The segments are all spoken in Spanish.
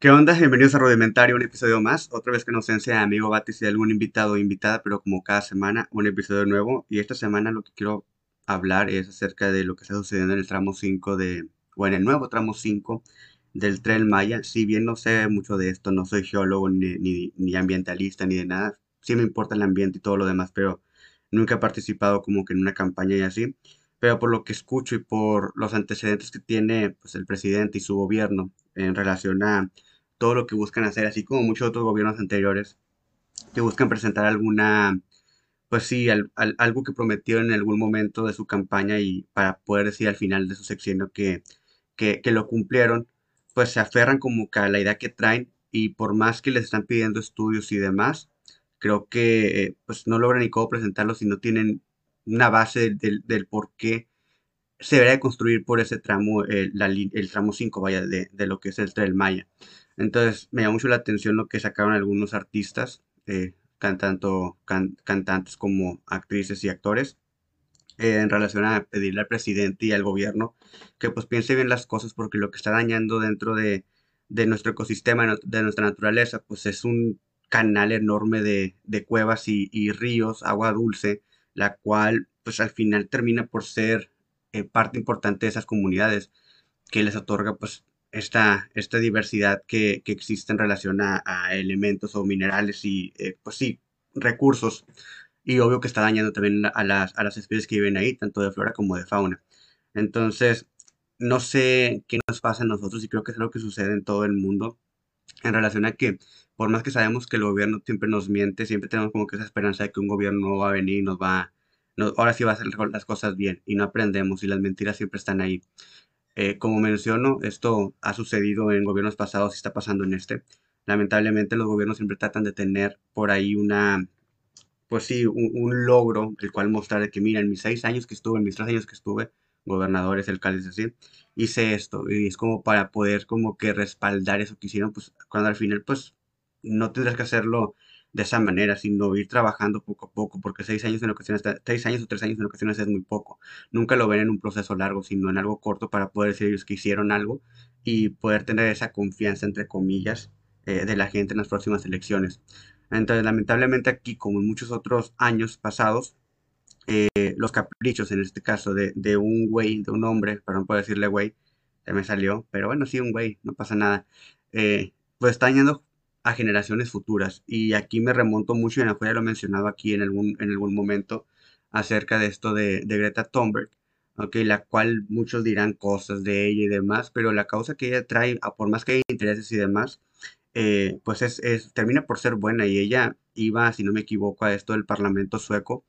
¿Qué onda? Bienvenidos a Rudimentario, un episodio más. Otra vez que nos enseña amigo Batis y algún invitado o invitada, pero como cada semana, un episodio nuevo. Y esta semana lo que quiero hablar es acerca de lo que está sucediendo en el tramo 5 de, o en el nuevo tramo 5 del Tren Maya. Si bien no sé mucho de esto, no soy geólogo ni, ni, ambientalista ni de nada, sí me importa el ambiente y todo lo demás, pero nunca he participado como que en una campaña y así. Pero por lo que escucho y por los antecedentes que tiene pues, el presidente y su gobierno en relación a todo lo que buscan hacer, así como muchos otros gobiernos anteriores que buscan presentar alguna, pues sí, algo que prometió en algún momento de su campaña y para poder decir al final de su sexenio que, que, lo cumplieron, pues se aferran como que a la idea que traen y por más que les están pidiendo estudios y demás, creo que eh, pues no logran ni cómo presentarlo si no tienen una base del, por qué se debería construir por ese tramo, el, el tramo 5, vaya, de, de, lo que es el Tren Maya. Entonces, me llama mucho la atención lo que sacaron algunos artistas, eh, tanto cantantes como actrices y actores, eh, en relación a pedirle al presidente y al gobierno que pues piense bien las cosas porque lo que está dañando dentro de, nuestro ecosistema, de nuestra naturaleza, pues es un canal enorme de, cuevas y, y, ríos, agua dulce, la cual pues al final termina por ser eh, parte importante de esas comunidades que les otorga pues esta, esta diversidad que, que existe en relación a, elementos o minerales y eh, pues sí, recursos. Y obvio que está dañando también a las, a las especies que viven ahí, tanto de flora como de fauna. Entonces, no sé qué nos pasa a nosotros y creo que es lo que sucede en todo el mundo en relación a que por más que sabemos que el gobierno siempre nos miente, siempre tenemos como que esa esperanza de que un gobierno va a venir y nos va, ahora sí va a hacer las cosas bien y no aprendemos y las mentiras siempre están ahí. Eh, como menciono, esto ha sucedido en gobiernos pasados y está pasando en este. Lamentablemente los gobiernos siempre tratan de tener por ahí una, pues sí, un, logro, el cual mostrar que, mira, en mis seis años que estuve, en mis tres años que estuve, gobernadores, alcaldes, así, hice esto. Y es como para poder como que respaldar eso que hicieron, pues cuando al final, pues no tendrás que hacerlo de esa manera, sino ir trabajando poco a poco, porque seis años en ocasiones, seis años o tres años en ocasiones es muy poco. Nunca lo ven en un proceso largo, sino en algo corto para poder decir ellos que hicieron algo y poder tener esa confianza, entre comillas, eh, de la gente en las próximas elecciones. Entonces, lamentablemente aquí, como en muchos otros años pasados, eh, los caprichos, en este caso, de, de un güey, de un hombre, perdón por decirle güey, me salió, pero bueno, sí, un güey, no pasa nada, eh, pues está dañando a generaciones futuras. Y aquí me remonto mucho, y en ya lo he mencionado aquí en algún, en algún momento, acerca de esto de, Greta Thunberg, okay, la cual muchos dirán cosas de ella y demás, pero la causa que ella trae, por más que haya intereses y demás, eh, pues es, termina por ser buena y ella iba, si no me equivoco, a esto del Parlamento sueco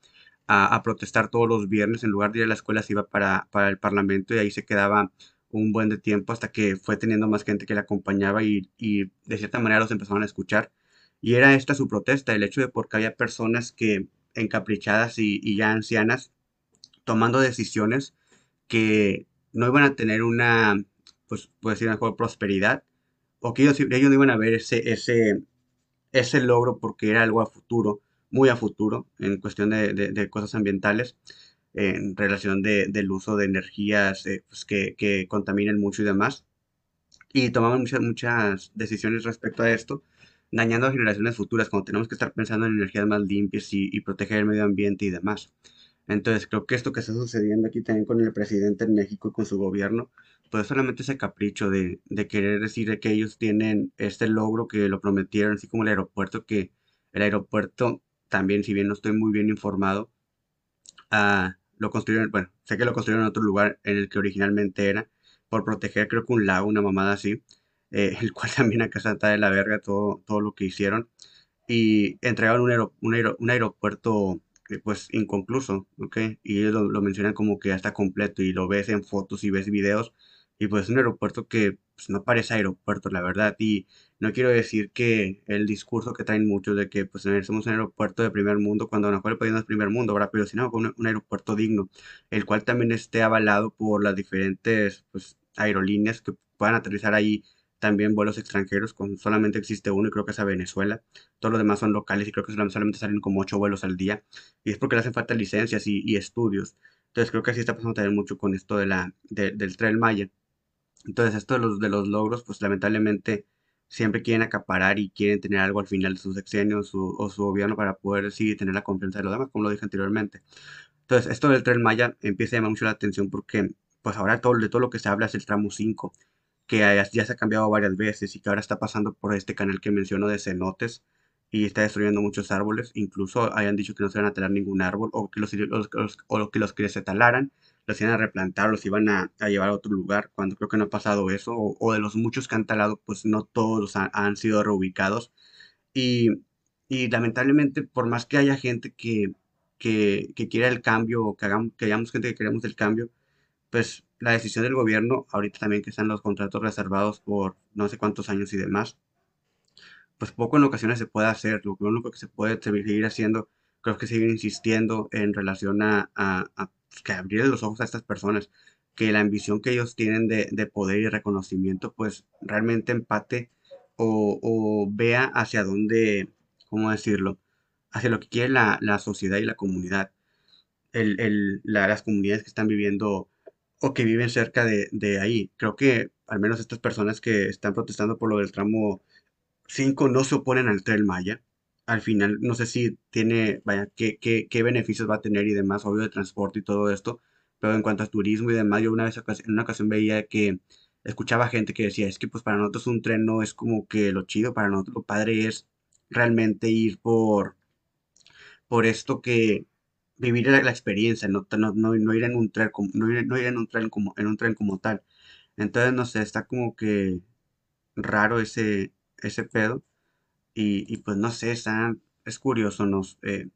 a, a protestar todos los viernes, en lugar de ir a la escuela se iba para, para el Parlamento y ahí se quedaba un buen de tiempo hasta que fue teniendo más gente que la acompañaba y, de cierta manera los empezaron a escuchar. Y era esta su protesta, el hecho de porque había personas que encaprichadas y, ya ancianas tomando decisiones que no iban a tener una, pues, puede decir, mejor prosperidad, o que ellos, ellos no iban a ver ese, ese, ese logro porque era algo a futuro, muy a futuro, en cuestión de, de cosas ambientales en relación de, del uso de energías eh, pues que, que, contaminan mucho y demás. Y tomamos muchas, muchas decisiones respecto a esto, dañando a generaciones futuras, cuando tenemos que estar pensando en energías más limpias y, y proteger el medio ambiente y demás. Entonces, creo que esto que está sucediendo aquí también con el presidente en México y con su gobierno, pues solamente ese capricho de, de querer decir que ellos tienen este logro que lo prometieron, así como el aeropuerto, que el aeropuerto también, si bien no estoy muy bien informado, a lo construyeron, bueno, sé que lo construyeron en otro lugar en el que originalmente era, por proteger creo que un lago, una mamada así, eh, el cual también acá está de la verga todo, todo lo que hicieron, y entregaron un, un, un aeropuerto eh, pues inconcluso, ¿ok? Y ellos lo, lo, mencionan como que ya está completo y lo ves en fotos y ves videos, y pues es un aeropuerto que pues, no parece aeropuerto, la verdad, y no quiero decir que el discurso que traen muchos de que pues somos un aeropuerto de primer mundo, cuando a lo mejor el país primer mundo, ¿verdad? Pero sino un, un aeropuerto digno, el cual también esté avalado por las diferentes pues, aerolíneas que puedan aterrizar ahí también vuelos extranjeros, con solamente existe uno y creo que es a Venezuela. Todos los demás son locales y creo que solamente salen como ocho vuelos al día. Y es porque le hacen falta licencias y, estudios. Entonces creo que así está pasando también mucho con esto de la, del Tren Maya. Entonces esto de los, de los logros, pues lamentablemente siempre quieren acaparar y quieren tener algo al final de sus sexenios o su gobierno para poder sí tener la confianza de los demás, como lo dije anteriormente. Entonces, esto del tren Maya empieza a llamar mucho la atención porque, pues ahora todo, de todo lo que se habla es el tramo 5, que ya, se ha cambiado varias veces y que ahora está pasando por este canal que menciono de cenotes y está destruyendo muchos árboles. Incluso hayan dicho que no se van a talar ningún árbol o que los, o que los que se talaran los iban a replantar, los iban a, llevar a otro lugar, cuando creo que no ha pasado eso, o, de los muchos que han talado, pues no todos han, sido reubicados. Y, y, lamentablemente, por más que haya gente que, que, que quiera el cambio, o que, hagamos, que hayamos gente que queremos el cambio, pues la decisión del gobierno, ahorita también que están los contratos reservados por no sé cuántos años y demás, pues poco en ocasiones se puede hacer. Lo único que se puede seguir haciendo, creo que seguir insistiendo en relación a, que abrir los ojos a estas personas, que la ambición que ellos tienen de, de poder y reconocimiento, pues realmente empate o, o, vea hacia dónde, ¿cómo decirlo? Hacia lo que quiere la, la sociedad y la comunidad. El, el, las comunidades que están viviendo o que viven cerca de, de, ahí. Creo que al menos estas personas que están protestando por lo del tramo 5 no se oponen al tren Maya al final no sé si tiene, vaya, qué, qué, beneficios va a tener y demás, obvio de transporte y todo esto, pero en cuanto a turismo y demás, yo una vez en una ocasión veía que escuchaba gente que decía, es que pues para nosotros un tren no es como que lo chido, para nosotros lo padre es realmente ir por, por esto que vivir la, experiencia, no, no, no, ir en un tren como, no ir, no ir en un tren como, en un tren como tal. Entonces, no sé, está como que raro ese, ese pedo. Y, pues no sé, es curioso, ¿no? Eh,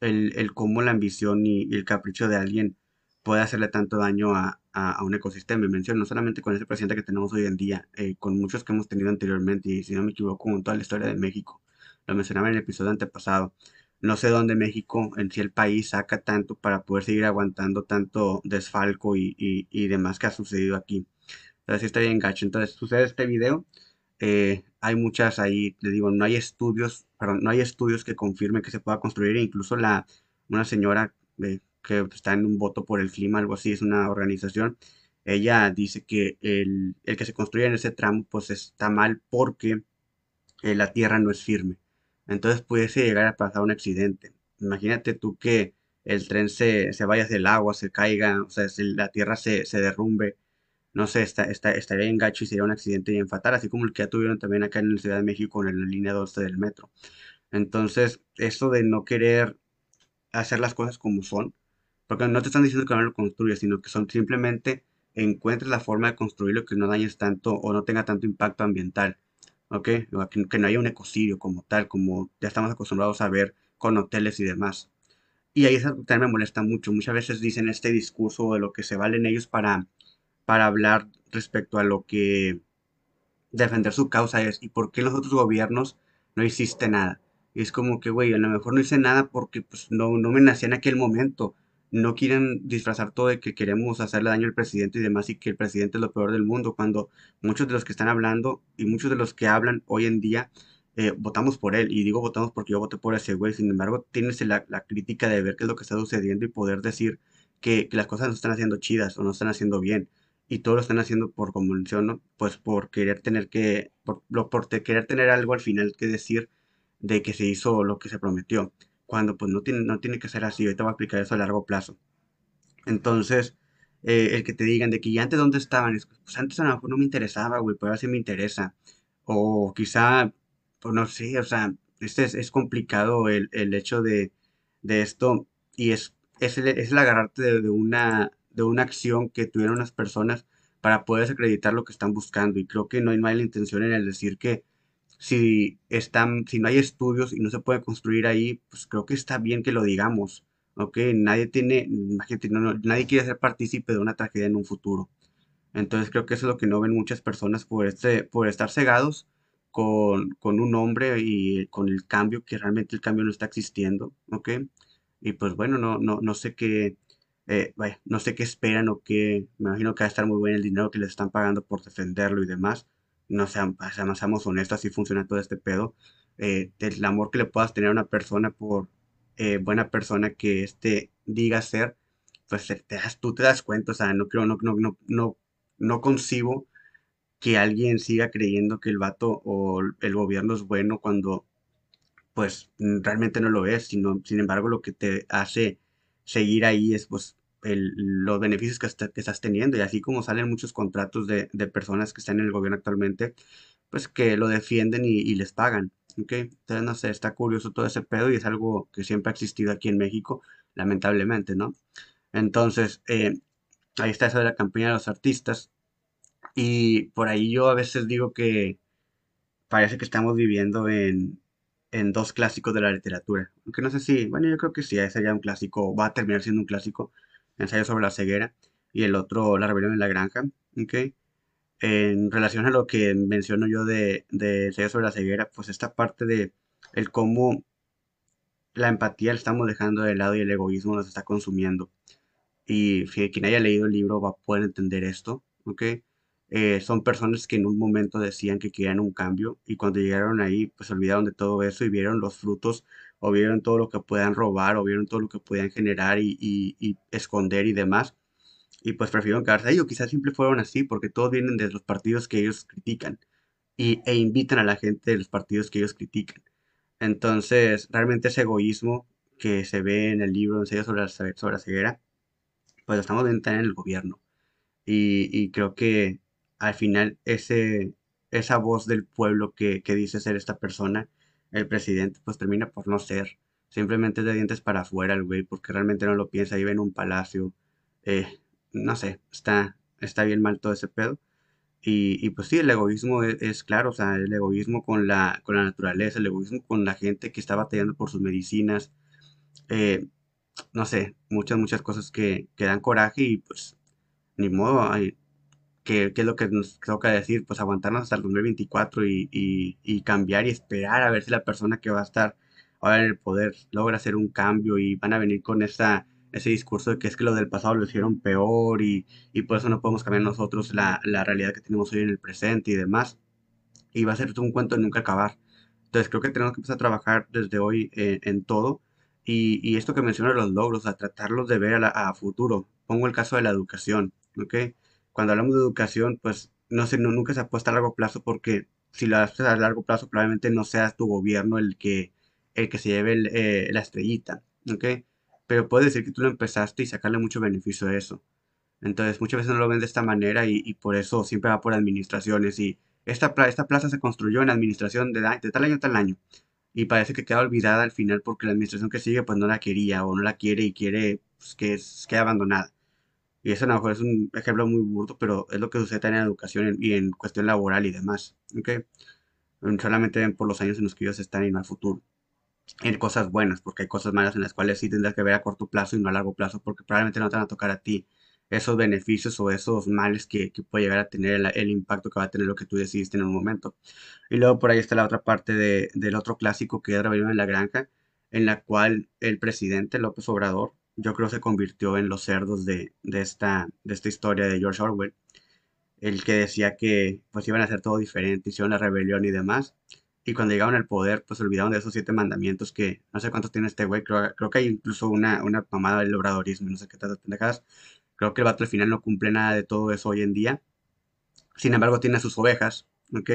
el, el cómo la ambición y, el capricho de alguien puede hacerle tanto daño a, a, un ecosistema. Y menciono, no solamente con ese presidente que tenemos hoy en día, eh, con muchos que hemos tenido anteriormente, y si no me equivoco, con toda la historia de México. Lo mencionaba en el episodio antepasado. No sé dónde México, en sí el país, saca tanto para poder seguir aguantando tanto desfalco y, y, y demás que ha sucedido aquí. Entonces, sí está bien gacho. Entonces, sucede este video. Eh, hay muchas ahí, le digo, no hay estudios, perdón, no hay estudios que confirmen que se pueda construir, e incluso la, una señora que está en un voto por el clima, algo así, es una organización, ella dice que el, el que se construya en ese tramo pues está mal porque eh, la tierra no es firme. Entonces pudiese llegar a pasar un accidente. Imagínate tú que el tren se, se vaya hacia el agua, se caiga, o sea, la tierra se, se derrumbe no sé, está, está, estaría en gacho y sería un accidente bien fatal, así como el que ya tuvieron también acá en la Ciudad de México en la línea 12 del metro. Entonces, eso de no querer hacer las cosas como son, porque no te están diciendo que no lo construyas, sino que son simplemente encuentres la forma de construirlo que no dañes tanto o no tenga tanto impacto ambiental, ¿ok? Que, no haya un ecocidio como tal, como ya estamos acostumbrados a ver con hoteles y demás. Y ahí también me molesta mucho. Muchas veces dicen este discurso de lo que se valen ellos para para hablar respecto a lo que defender su causa es y por qué los otros gobiernos no hiciste nada. Es como que, güey, a lo mejor no hice nada porque pues, no, no me nací en aquel momento. No quieren disfrazar todo de que queremos hacerle daño al presidente y demás y que el presidente es lo peor del mundo, cuando muchos de los que están hablando y muchos de los que hablan hoy en día eh, votamos por él. Y digo votamos porque yo voté por ese güey. Sin embargo, tienes la, la, crítica de ver qué es lo que está sucediendo y poder decir que, que las cosas no están haciendo chidas o no están haciendo bien y todo lo están haciendo por, como menciono, pues por querer tener que, por, por querer tener algo al final que decir de que se hizo lo que se prometió, cuando pues no tiene, no tiene que ser así, ahorita voy a aplicar eso a largo plazo. Entonces, eh, el que te digan de que ya antes dónde estaban, pues antes a lo mejor no me interesaba, güey, pero ahora sí me interesa. O quizá, pues no sé, o sea, este es, es complicado el, el hecho de, de, esto y es, es, el, es el agarrarte de una de una acción que tuvieron las personas para poder acreditar lo que están buscando. Y creo que no hay mala intención en el decir que si, están, si no hay estudios y no se puede construir ahí, pues creo que está bien que lo digamos. ¿ok? Nadie tiene, nadie quiere ser partícipe de una tragedia en un futuro. Entonces creo que eso es lo que no ven muchas personas por, este, por estar cegados con, con un hombre y con el cambio, que realmente el cambio no está existiendo, ¿ok? Y pues bueno, no, no, no sé qué, eh, no sé qué esperan o qué, me imagino que va a estar muy bien el dinero que les están pagando por defenderlo y demás. No sean, seamos, seamos honestos, así funciona todo este pedo. Eh, el amor que le puedas tener a una persona por eh, buena persona que este diga ser, pues te das, tú te das cuenta, o sea, no creo, no, no, no, no, no concibo que alguien siga creyendo que el vato o el gobierno es bueno cuando pues realmente no lo es, sino, sin embargo, lo que te hace seguir ahí es pues los beneficios que, estás teniendo y así como salen muchos contratos de, personas que están en el gobierno actualmente, pues que lo defienden y, les pagan. ¿ok? Entonces, no sé, está curioso todo ese pedo y es algo que siempre ha existido aquí en México, lamentablemente, ¿no? Entonces, eh, ahí está eso de la campaña de los artistas y por ahí yo a veces digo que parece que estamos viviendo en, en dos clásicos de la literatura. Aunque no sé si, bueno, yo creo que sí, ese ya un clásico, va a terminar siendo un clásico, Ensayo sobre la ceguera, y el otro, La rebelión en la granja, ¿ok? En relación a lo que menciono yo de, de Ensayo sobre la ceguera, pues esta parte de el cómo la empatía la estamos dejando de lado y el egoísmo nos está consumiendo. Y quien haya leído el libro va a poder entender esto, ¿ok? Eh, son personas que en un momento decían que querían un cambio y cuando llegaron ahí, pues olvidaron de todo eso y vieron los frutos o vieron todo lo que puedan robar o vieron todo lo que podían generar y, esconder y demás. Y pues prefirieron quedarse ahí o quizás siempre fueron así porque todos vienen de los partidos que ellos critican y, e invitan a la gente de los partidos que ellos critican. Entonces, realmente ese egoísmo que se ve en el libro en serio sobre la, sobre la ceguera, pues estamos viendo en el gobierno. Y, y creo que al final ese, esa voz del pueblo que, dice ser esta persona, el presidente, pues termina por no ser. Simplemente de dientes para afuera el güey, porque realmente no lo piensa, vive en un palacio. Eh, no sé, está, está bien mal todo ese pedo. Y, pues sí, el egoísmo es, claro, o sea, el egoísmo con la, con la naturaleza, el egoísmo con la gente que está batallando por sus medicinas. Eh, no sé, muchas, muchas cosas que, que dan coraje y pues ni modo, hay, ¿Qué es lo que nos toca decir, pues aguantarnos hasta el 2024 y, y, y, cambiar y esperar a ver si la persona que va a estar ahora en el poder logra hacer un cambio y van a venir con esa, ese discurso de que es que lo del pasado lo hicieron peor y, y por eso no podemos cambiar nosotros la, la, realidad que tenemos hoy en el presente y demás. Y va a ser un cuento de nunca acabar. Entonces creo que tenemos que empezar a trabajar desde hoy en, en todo. Y, y, esto que menciono los logros, a tratarlos de ver a, a futuro. Pongo el caso de la educación, ¿ok? Cuando hablamos de educación, pues no sé, no, nunca se apuesta a largo plazo porque si lo haces a largo plazo probablemente no seas tu gobierno el que, el que se lleve eh, la estrellita, ¿ok? Pero puede decir que tú lo empezaste y sacarle mucho beneficio a eso. Entonces muchas veces no lo ven de esta manera y, por eso siempre va por administraciones y esta, esta plaza se construyó en administración de, de tal año a tal año y parece que queda olvidada al final porque la administración que sigue pues no la quería o no la quiere y quiere pues, que quede abandonada. Y eso a lo mejor es un ejemplo muy burdo, pero es lo que sucede en la educación y en cuestión laboral y demás. ¿okay? Solamente por los años en los que ellos están no al futuro. En cosas buenas, porque hay cosas malas en las cuales sí tendrás que ver a corto plazo y no a largo plazo, porque probablemente no te van a tocar a ti esos beneficios o esos males que, puede llegar a tener el, impacto que va a tener lo que tú decidiste en un momento. Y luego por ahí está la otra parte de, del otro clásico que es Rebelión en la Granja, en la cual el presidente López Obrador yo creo se convirtió en los cerdos de, esta, de esta historia de George Orwell, el que decía que pues iban a hacer todo diferente, hicieron la rebelión y demás, y cuando llegaron al poder, pues olvidaron de esos siete mandamientos que no sé cuántos tiene este güey, creo, creo que hay incluso una, una mamada del obradorismo, no sé qué tantas pendejadas, creo que el vato al final no cumple nada de todo eso hoy en día, sin embargo tiene sus ovejas, ¿ok?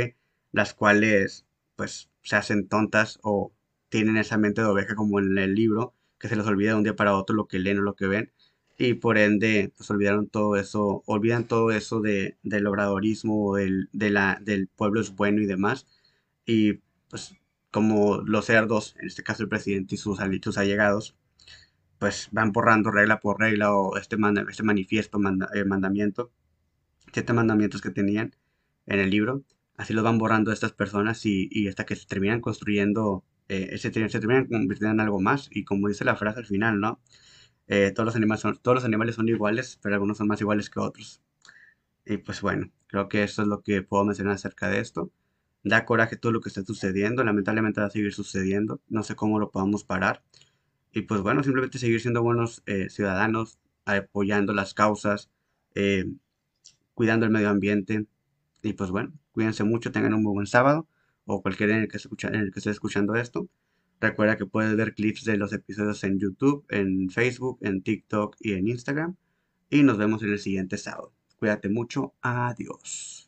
Las cuales pues se hacen tontas o tienen esa mente de oveja como en el libro, que se les olvida de un día para otro lo que leen o lo que ven y por ende pues olvidaron todo eso, olvidan todo eso de, del obradorismo, del, de la, del pueblo es bueno y demás y pues como los cerdos, en este caso el presidente y sus, sus allegados, pues van borrando regla por regla o este, este manifiesto, eh, mandamiento, siete mandamientos que tenían en el libro, así los van borrando estas personas y, y hasta que se terminan construyendo eh, se, terminan convirtiendo en algo más. Y como dice la frase al final, ¿no? Eh, todos, los animales son, todos los animales son iguales, pero algunos son más iguales que otros. Y pues bueno, creo que eso es lo que puedo mencionar acerca de esto. Da coraje todo lo que está sucediendo, lamentablemente va a seguir sucediendo, no sé cómo lo podamos parar. Y pues bueno, simplemente seguir siendo buenos eh, ciudadanos, apoyando las causas, cuidando el medio ambiente. Y pues bueno, cuídense mucho, tengan un muy buen sábado o cualquier en el que, esté en el que esté escuchando esto. Recuerda que puedes ver clips de los episodios en YouTube, en Facebook, en TikTok y en Instagram. Y nos vemos en el siguiente sábado. Cuídate mucho. Adiós.